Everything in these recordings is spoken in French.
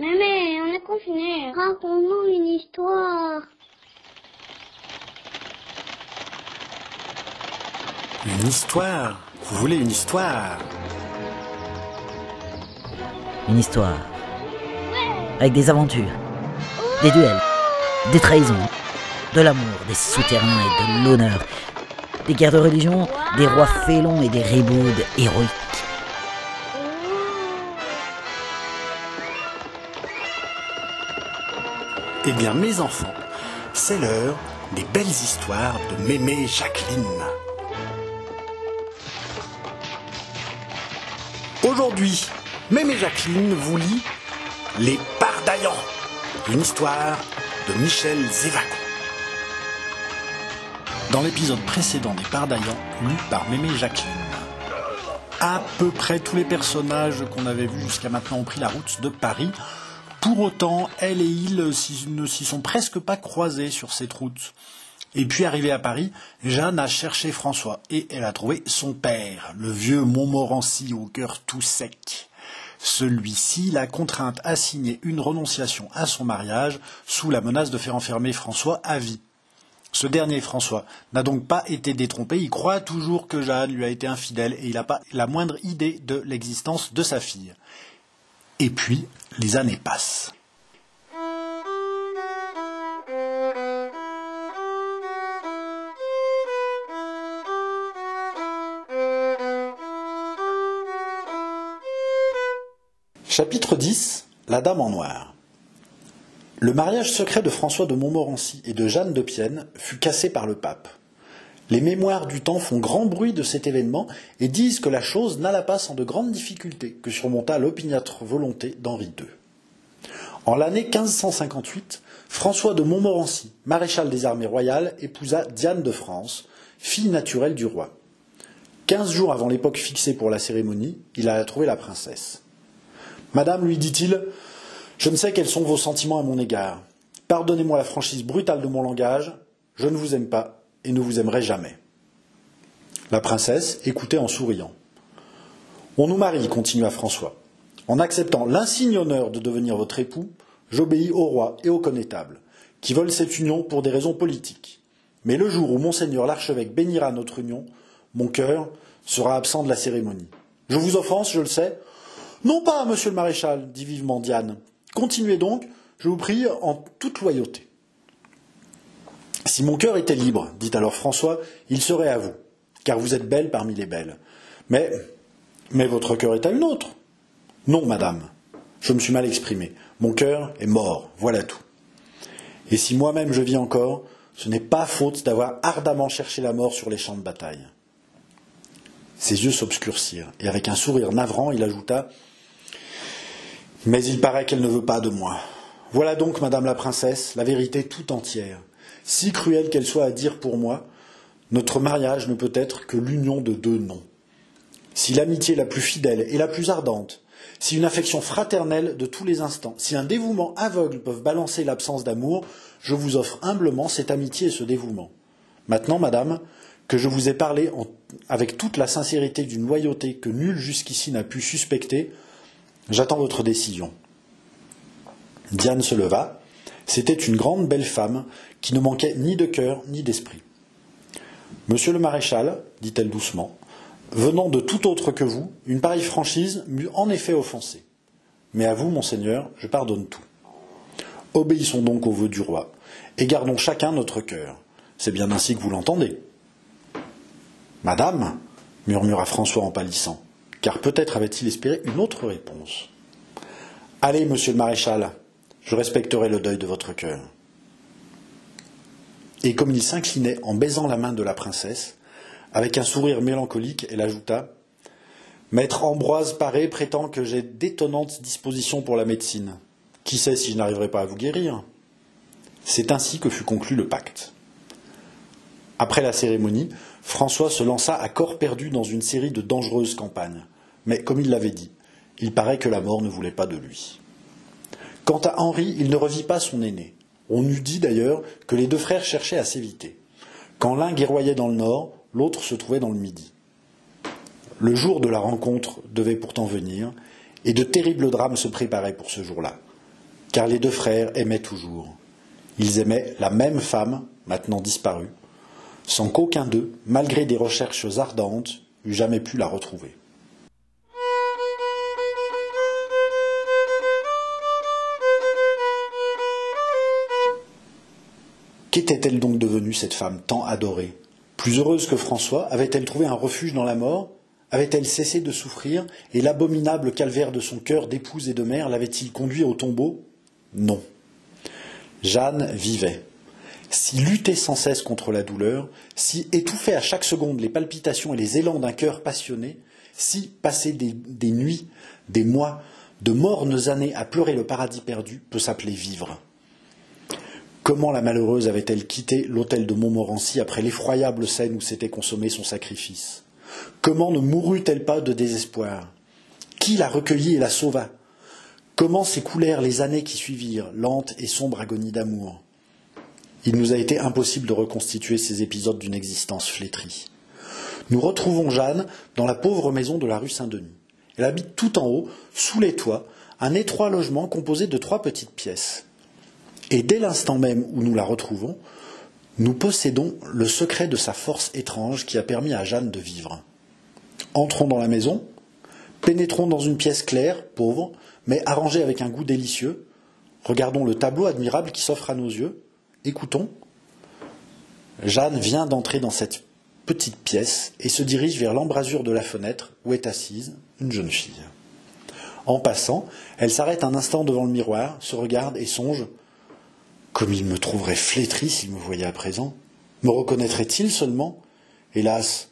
Mais, on est confinés. Raconte-nous une histoire. Une histoire Vous voulez une histoire? Une histoire. Avec des aventures, des duels, des trahisons, de l'amour, des souterrains et de l'honneur, des guerres de religion, des rois félons et des ribaudes héroïques. Eh bien, mes enfants, c'est l'heure des belles histoires de Mémé Jacqueline. Aujourd'hui, Mémé Jacqueline vous lit Les Pardaillants, une histoire de Michel Zévaco. Dans l'épisode précédent des Pardaillants, lu par Mémé Jacqueline, à peu près tous les personnages qu'on avait vus jusqu'à maintenant ont pris la route de Paris. Pour autant, elle et il ne s'y sont presque pas croisés sur cette route. Et puis arrivée à Paris, Jeanne a cherché François et elle a trouvé son père, le vieux Montmorency au cœur tout sec. Celui-ci l'a contrainte à signer une renonciation à son mariage sous la menace de faire enfermer François à vie. Ce dernier, François, n'a donc pas été détrompé, il croit toujours que Jeanne lui a été infidèle et il n'a pas la moindre idée de l'existence de sa fille. Et puis, les années passent. Chapitre 10 La Dame en Noir Le mariage secret de François de Montmorency et de Jeanne de Pienne fut cassé par le pape. Les mémoires du temps font grand bruit de cet événement et disent que la chose n'alla pas sans de grandes difficultés que surmonta l'opiniâtre volonté d'Henri II. En l'année 1558, François de Montmorency, maréchal des armées royales, épousa Diane de France, fille naturelle du roi. Quinze jours avant l'époque fixée pour la cérémonie, il alla trouver la princesse. Madame, lui dit-il, je ne sais quels sont vos sentiments à mon égard. Pardonnez-moi la franchise brutale de mon langage, je ne vous aime pas et ne vous aimerai jamais. La princesse écoutait en souriant. On nous marie, continua François. En acceptant l'insigne honneur de devenir votre époux, j'obéis au roi et au connétable, qui veulent cette union pour des raisons politiques. Mais le jour où monseigneur l'archevêque bénira notre union, mon cœur sera absent de la cérémonie. Je vous offense, je le sais, non pas, monsieur le maréchal, dit vivement Diane. Continuez donc, je vous prie, en toute loyauté. Si mon cœur était libre, dit alors François, il serait à vous, car vous êtes belle parmi les belles. Mais, votre cœur est à une autre. Non, madame, je me suis mal exprimé. Mon cœur est mort, voilà tout. Et si moi-même je vis encore, ce n'est pas faute d'avoir ardemment cherché la mort sur les champs de bataille. Ses yeux s'obscurcirent, et avec un sourire navrant, il ajouta mais il paraît qu'elle ne veut pas de moi. Voilà donc, Madame la Princesse, la vérité tout entière. Si cruelle qu'elle soit à dire pour moi, notre mariage ne peut être que l'union de deux noms. Si l'amitié la plus fidèle et la plus ardente, si une affection fraternelle de tous les instants, si un dévouement aveugle peuvent balancer l'absence d'amour, je vous offre humblement cette amitié et ce dévouement. Maintenant, Madame, que je vous ai parlé avec toute la sincérité d'une loyauté que nul jusqu'ici n'a pu suspecter, J'attends votre décision. Diane se leva. C'était une grande belle femme qui ne manquait ni de cœur ni d'esprit. Monsieur le maréchal, dit-elle doucement, venant de tout autre que vous, une pareille franchise m'eût en effet offensé. Mais à vous, monseigneur, je pardonne tout. Obéissons donc aux vœux du roi, et gardons chacun notre cœur. C'est bien ainsi que vous l'entendez. Madame, murmura François en pâlissant, car peut-être avait-il espéré une autre réponse. Allez, monsieur le maréchal, je respecterai le deuil de votre cœur. Et comme il s'inclinait en baisant la main de la princesse, avec un sourire mélancolique, elle ajouta Maître Ambroise Paré prétend que j'ai d'étonnantes dispositions pour la médecine. Qui sait si je n'arriverai pas à vous guérir? C'est ainsi que fut conclu le pacte. Après la cérémonie, François se lança à corps perdu dans une série de dangereuses campagnes. Mais comme il l'avait dit, il paraît que la mort ne voulait pas de lui. Quant à Henri, il ne revit pas son aîné. On eût dit d'ailleurs que les deux frères cherchaient à s'éviter. Quand l'un guerroyait dans le nord, l'autre se trouvait dans le midi. Le jour de la rencontre devait pourtant venir, et de terribles drames se préparaient pour ce jour-là. car les deux frères aimaient toujours. Ils aimaient la même femme, maintenant disparue, sans qu'aucun d'eux, malgré des recherches ardentes, eût jamais pu la retrouver. Qu'était-elle donc devenue, cette femme tant adorée? Plus heureuse que François, avait-elle trouvé un refuge dans la mort? Avait-elle cessé de souffrir Et l'abominable calvaire de son cœur d'épouse et de mère l'avait-il conduit au tombeau? Non. Jeanne vivait. Si luttait sans cesse contre la douleur, si étouffait à chaque seconde les palpitations et les élans d'un cœur passionné, si passait des, des nuits, des mois, de mornes années à pleurer le paradis perdu peut s'appeler vivre. Comment la malheureuse avait-elle quitté l'hôtel de Montmorency après l'effroyable scène où s'était consommé son sacrifice? Comment ne mourut-elle pas de désespoir? Qui la recueillit et la sauva? Comment s'écoulèrent les années qui suivirent, lente et sombre agonie d'amour? Il nous a été impossible de reconstituer ces épisodes d'une existence flétrie. Nous retrouvons Jeanne dans la pauvre maison de la rue Saint-Denis. Elle habite tout en haut, sous les toits, un étroit logement composé de trois petites pièces. Et dès l'instant même où nous la retrouvons, nous possédons le secret de sa force étrange qui a permis à Jeanne de vivre. Entrons dans la maison, pénétrons dans une pièce claire, pauvre, mais arrangée avec un goût délicieux. Regardons le tableau admirable qui s'offre à nos yeux. Écoutons. Jeanne vient d'entrer dans cette petite pièce et se dirige vers l'embrasure de la fenêtre où est assise une jeune fille. En passant, elle s'arrête un instant devant le miroir, se regarde et songe comme il me trouverait flétri s'il me voyait à présent. Me reconnaîtrait-il seulement? Hélas,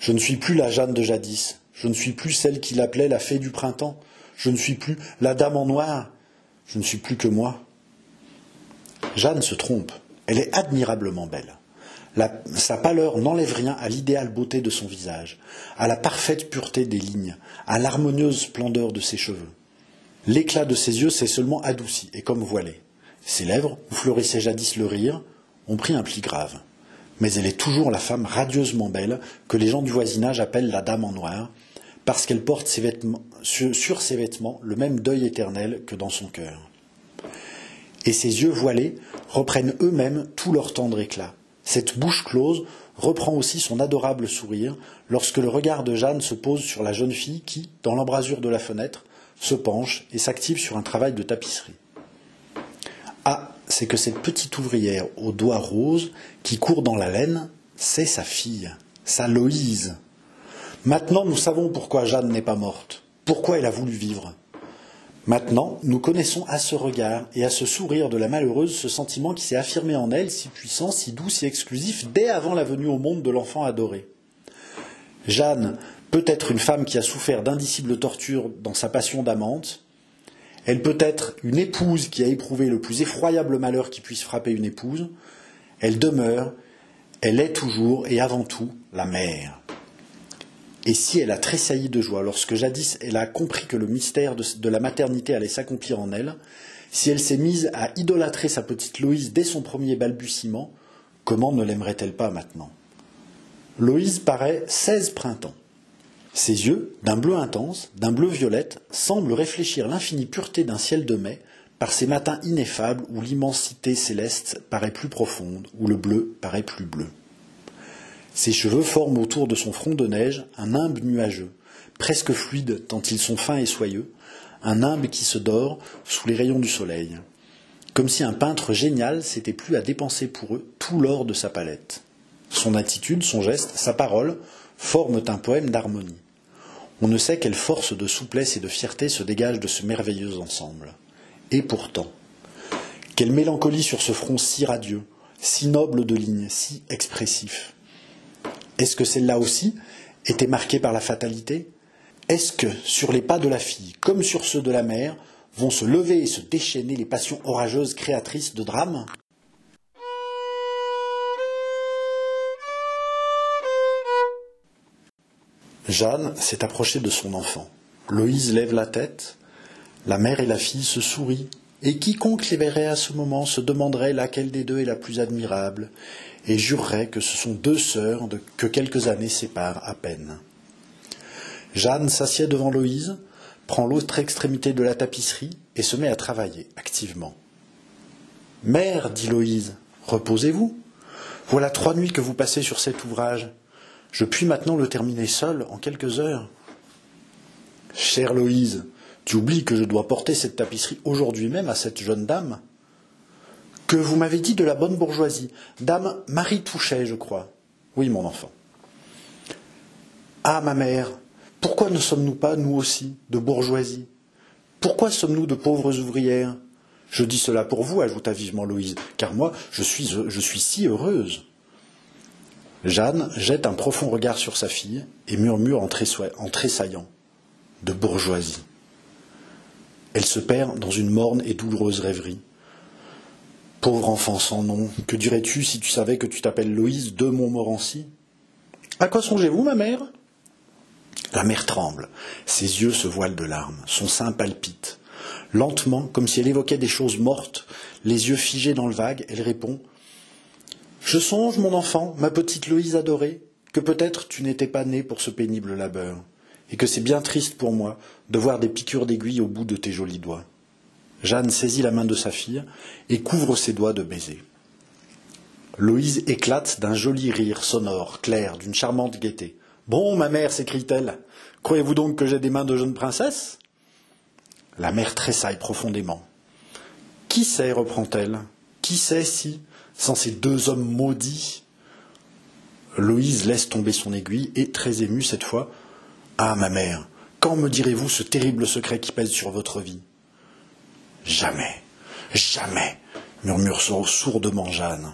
je ne suis plus la Jeanne de jadis, je ne suis plus celle qu'il appelait la fée du printemps, je ne suis plus la dame en noir, je ne suis plus que moi. Jeanne se trompe, elle est admirablement belle. sa pâleur n'enlève rien à l'idéale beauté de son visage, à la parfaite pureté des lignes, à l'harmonieuse splendeur de ses cheveux. L'éclat de ses yeux s'est seulement adouci et comme voilé. Ses lèvres, où fleurissait jadis le rire, ont pris un pli grave. Mais elle est toujours la femme radieusement belle que les gens du voisinage appellent la dame en noir, parce qu'elle porte sur ses vêtements le même deuil éternel que dans son cœur. Et ses yeux voilés reprennent eux-mêmes tout leur tendre éclat. Cette bouche close reprend aussi son adorable sourire lorsque le regard de Jeanne se pose sur la jeune fille qui, dans l'embrasure de la fenêtre, se penche et s'active sur un travail de tapisserie. Ah, c'est que cette petite ouvrière aux doigts roses qui court dans la laine, c'est sa fille, sa Loïse. Maintenant, nous savons pourquoi Jeanne n'est pas morte, pourquoi elle a voulu vivre. Maintenant, nous connaissons à ce regard et à ce sourire de la malheureuse ce sentiment qui s'est affirmé en elle, si puissant, si doux, si exclusif, dès avant la venue au monde de l'enfant adoré. Jeanne peut être une femme qui a souffert d'indicibles tortures dans sa passion d'amante, elle peut être une épouse qui a éprouvé le plus effroyable malheur qui puisse frapper une épouse. Elle demeure, elle est toujours et avant tout la mère. Et si elle a tressailli de joie lorsque jadis elle a compris que le mystère de, la maternité allait s'accomplir en elle, si elle s'est mise à idolâtrer sa petite Loïse dès son premier balbutiement, comment ne l'aimerait-elle pas maintenant? Loïse paraît seize printemps. Ses yeux, d'un bleu intense, d'un bleu violette, semblent réfléchir l'infinie pureté d'un ciel de mai par ces matins ineffables où l'immensité céleste paraît plus profonde, où le bleu paraît plus bleu. Ses cheveux forment autour de son front de neige un nimbe nuageux, presque fluide tant ils sont fins et soyeux, un nimbe qui se dort sous les rayons du soleil, comme si un peintre génial s'était plu à dépenser pour eux tout l'or de sa palette. Son attitude, son geste, sa parole forment un poème d'harmonie. On ne sait quelle force de souplesse et de fierté se dégage de ce merveilleux ensemble. Et pourtant, quelle mélancolie sur ce front si radieux, si noble de lignes, si expressif. Est-ce que celle-là aussi était marquée par la fatalité? Est-ce que, sur les pas de la fille, comme sur ceux de la mère, vont se lever et se déchaîner les passions orageuses créatrices de drames? Jeanne s'est approchée de son enfant. Loïse lève la tête. La mère et la fille se sourient. Et quiconque les verrait à ce moment se demanderait laquelle des deux est la plus admirable, et jurerait que ce sont deux sœurs que quelques années séparent à peine. Jeanne s'assied devant Loïse, prend l'autre extrémité de la tapisserie, et se met à travailler activement. Mère, dit Loïse, reposez-vous. Voilà trois nuits que vous passez sur cet ouvrage. Je puis maintenant le terminer seul en quelques heures. Chère Loïse, tu oublies que je dois porter cette tapisserie aujourd'hui même à cette jeune dame Que vous m'avez dit de la bonne bourgeoisie, dame Marie Touchet, je crois. Oui, mon enfant. Ah, ma mère, pourquoi ne sommes-nous pas, nous aussi, de bourgeoisie? Pourquoi sommes-nous de pauvres ouvrières? Je dis cela pour vous, ajouta vivement Louise, car moi, je suis, je suis si heureuse. Jeanne jette un profond regard sur sa fille et murmure en, tressaillant de bourgeoisie. Elle se perd dans une morne et douloureuse rêverie. Pauvre enfant sans nom, que dirais-tu si tu savais que tu t'appelles Loïse de Montmorency? À quoi songez-vous, ma mère? La mère tremble, ses yeux se voilent de larmes, son sein palpite. Lentement, comme si elle évoquait des choses mortes, les yeux figés dans le vague, elle répond Je songe, mon enfant, ma petite Loïse adorée, que peut-être tu n'étais pas née pour ce pénible labeur et que c'est bien triste pour moi de voir des piqûres d'aiguille au bout de tes jolis doigts. Jeanne saisit la main de sa fille et couvre ses doigts de baisers. Loïse éclate d'un joli rire sonore, clair, d'une charmante gaieté. Bon, ma mère, s'écrie-t-elle, croyez-vous donc que j'ai des mains de jeune princesse? La mère tressaille profondément. Qui sait, reprend-elle, qui sait si, sans ces deux hommes maudits Loïse laisse tomber son aiguille et, très émue cette fois, ah, ma mère, quand me direz-vous ce terrible secret qui pèse sur votre vie? Jamais, jamais, murmure sourdement Jeanne.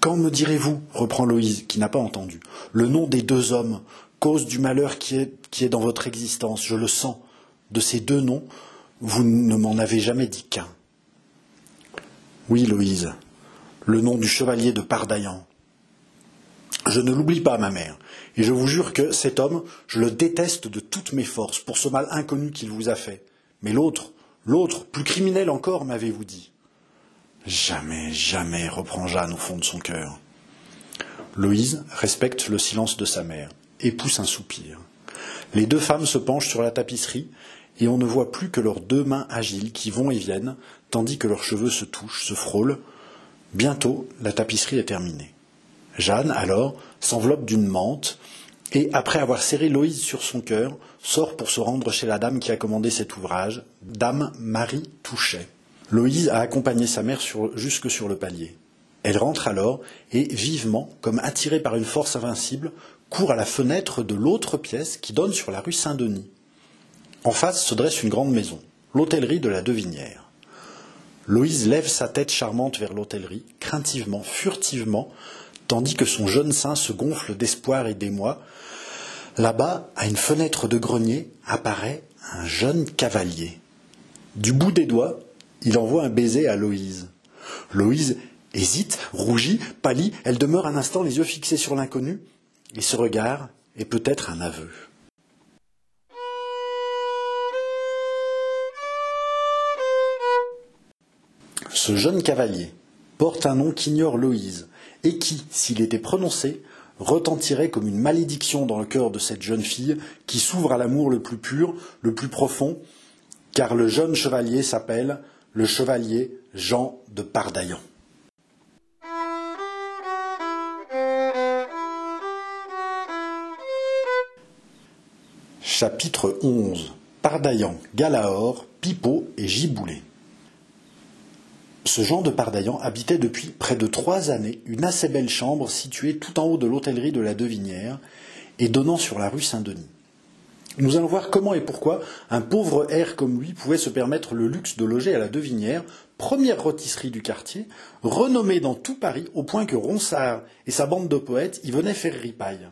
Quand me direz-vous, reprend Loïse, qui n'a pas entendu, le nom des deux hommes, cause du malheur qui est, qui est dans votre existence, je le sens. De ces deux noms, vous ne m'en avez jamais dit qu'un. Oui, Loïse, le nom du chevalier de Pardaillan. Je ne l'oublie pas, ma mère, et je vous jure que cet homme, je le déteste de toutes mes forces pour ce mal inconnu qu'il vous a fait. Mais l'autre, l'autre, plus criminel encore, m'avez-vous dit. Jamais, jamais, reprend Jeanne au fond de son cœur. Loïse respecte le silence de sa mère et pousse un soupir. Les deux femmes se penchent sur la tapisserie et on ne voit plus que leurs deux mains agiles qui vont et viennent, tandis que leurs cheveux se touchent, se frôlent. Bientôt, la tapisserie est terminée. Jeanne, alors, s'enveloppe d'une mante et, après avoir serré Loïse sur son cœur, sort pour se rendre chez la dame qui a commandé cet ouvrage, Dame Marie Touchet. Loïse a accompagné sa mère jusque sur le palier. Elle rentre alors et, vivement, comme attirée par une force invincible, court à la fenêtre de l'autre pièce qui donne sur la rue Saint-Denis. En face se dresse une grande maison, l'hôtellerie de la Devinière. Loïse lève sa tête charmante vers l'hôtellerie, craintivement, furtivement, tandis que son jeune sein se gonfle d'espoir et d'émoi. Là-bas, à une fenêtre de grenier, apparaît un jeune cavalier. Du bout des doigts, il envoie un baiser à Loïse. Loïse hésite, rougit, pâlit, elle demeure un instant les yeux fixés sur l'inconnu, et ce regard est peut-être un aveu. Ce jeune cavalier porte un nom qu'ignore Loïse, et qui, s'il était prononcé, retentirait comme une malédiction dans le cœur de cette jeune fille qui s'ouvre à l'amour le plus pur, le plus profond, car le jeune chevalier s'appelle le chevalier Jean de Pardaillan. Chapitre 11 Pardaillan, Galaor, Pipeau et Giboulet. Ce Jean de Pardaillan habitait depuis près de trois années une assez belle chambre située tout en haut de l'hôtellerie de la Devinière et donnant sur la rue Saint-Denis. Nous allons voir comment et pourquoi un pauvre air comme lui pouvait se permettre le luxe de loger à la Devinière, première rôtisserie du quartier, renommée dans tout Paris au point que Ronsard et sa bande de poètes y venaient faire ripaille.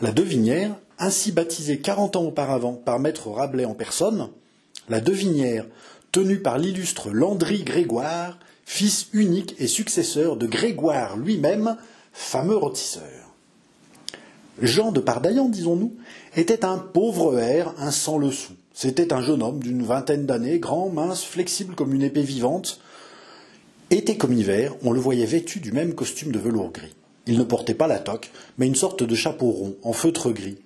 La Devinière, ainsi baptisée quarante ans auparavant par maître Rabelais en personne, la Devinière, tenu par l'illustre Landry Grégoire, fils unique et successeur de Grégoire lui-même, fameux rôtisseur. Jean de Pardaillan, disons-nous, était un pauvre air, un sans le sou. C'était un jeune homme d'une vingtaine d'années, grand, mince, flexible comme une épée vivante. Été comme hiver, on le voyait vêtu du même costume de velours gris. Il ne portait pas la toque, mais une sorte de chapeau rond, en feutre gris,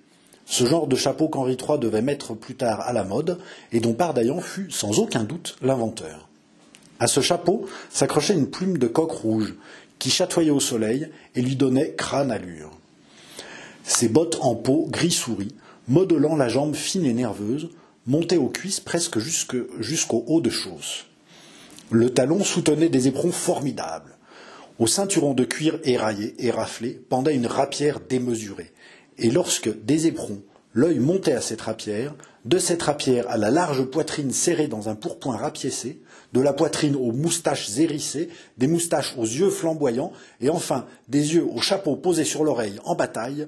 ce genre de chapeau qu'Henri III devait mettre plus tard à la mode, et dont Pardaillan fut sans aucun doute l'inventeur. À ce chapeau s'accrochait une plume de coq rouge, qui chatoyait au soleil et lui donnait crâne allure. Ses bottes en peau gris souris, modelant la jambe fine et nerveuse, montaient aux cuisses presque jusqu'au haut de chausse. Le talon soutenait des éperons formidables. Au ceinturon de cuir éraillé et raflé pendait une rapière démesurée. Et lorsque, des éperons, l'œil montait à cette rapière, de cette rapière à la large poitrine serrée dans un pourpoint rapiécé, de la poitrine aux moustaches hérissées, des moustaches aux yeux flamboyants, et enfin des yeux au chapeau posé sur l'oreille en bataille,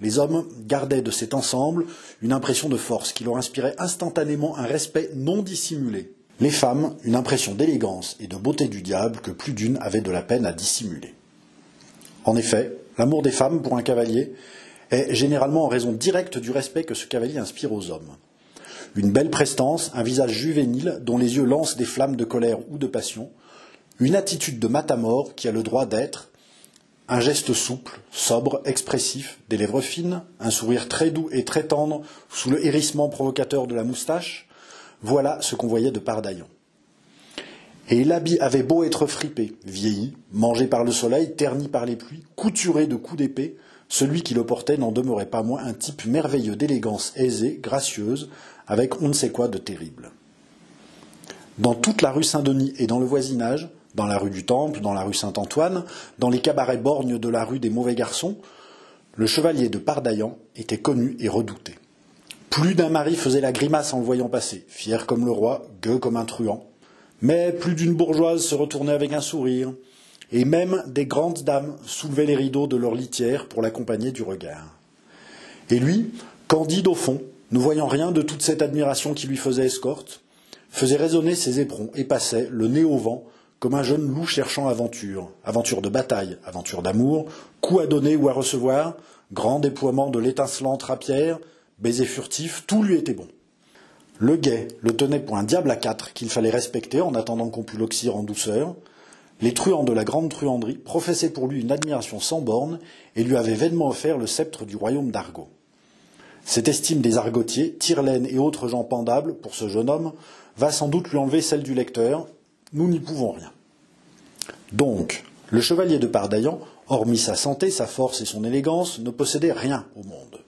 les hommes gardaient de cet ensemble une impression de force qui leur inspirait instantanément un respect non dissimulé. Les femmes, une impression d'élégance et de beauté du diable que plus d'une avait de la peine à dissimuler. En effet, l'amour des femmes pour un cavalier est généralement en raison directe du respect que ce cavalier inspire aux hommes. Une belle prestance, un visage juvénile dont les yeux lancent des flammes de colère ou de passion, une attitude de matamor qui a le droit d'être, un geste souple, sobre, expressif, des lèvres fines, un sourire très doux et très tendre sous le hérissement provocateur de la moustache, voilà ce qu'on voyait de Pardaillon. Et l'habit avait beau être fripé, vieilli, mangé par le soleil, terni par les pluies, couturé de coups d'épée, celui qui le portait n'en demeurait pas moins un type merveilleux d'élégance aisée, gracieuse, avec on ne sait quoi de terrible. Dans toute la rue Saint-Denis et dans le voisinage, dans la rue du Temple, dans la rue Saint-Antoine, dans les cabarets borgnes de la rue des mauvais garçons, le chevalier de Pardaillan était connu et redouté. Plus d'un mari faisait la grimace en le voyant passer, fier comme le roi, gueux comme un truand. Mais plus d'une bourgeoise se retournait avec un sourire, et même des grandes dames soulevaient les rideaux de leur litière pour l'accompagner du regard. Et lui, candide au fond, ne voyant rien de toute cette admiration qui lui faisait escorte, faisait résonner ses éperons et passait, le nez au vent, comme un jeune loup cherchant aventure, aventure de bataille, aventure d'amour, coup à donner ou à recevoir, grand déploiement de l'étincelante rapière, baiser furtif, tout lui était bon. Le guet le tenait pour un diable à quatre qu'il fallait respecter en attendant qu'on pût l'oxyre en douceur. Les truands de la grande truanderie professaient pour lui une admiration sans borne et lui avaient vainement offert le sceptre du royaume d'Argot. Cette estime des argotiers, Tirlaine et autres gens pendables pour ce jeune homme va sans doute lui enlever celle du lecteur. Nous n'y pouvons rien. Donc, le chevalier de Pardaillan, hormis sa santé, sa force et son élégance, ne possédait rien au monde.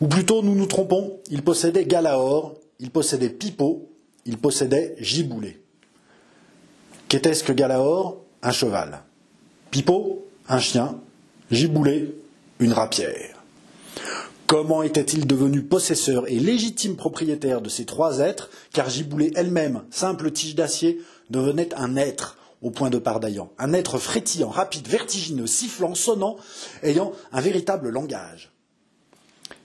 Ou plutôt, nous nous trompons, il possédait Galaor, il possédait Pipeau, il possédait Giboulet. Qu'était-ce que Galaor? Un cheval. Pipeau? Un chien. Giboulet Une rapière. Comment était-il devenu possesseur et légitime propriétaire de ces trois êtres, car Giboulet elle-même, simple tige d'acier, devenait un être au point de pardaillant, un être frétillant, rapide, vertigineux, sifflant, sonnant, ayant un véritable langage.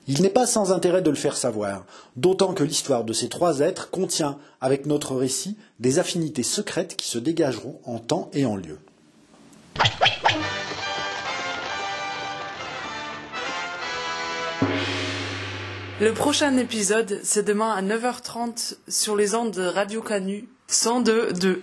Il n'est pas sans intérêt de le faire savoir, d'autant que l'histoire de ces trois êtres contient, avec notre récit, des affinités secrètes qui se dégageront en temps et en lieu. Le prochain épisode, c'est demain à 9h30 sur les ondes de Radio Canu 102.2.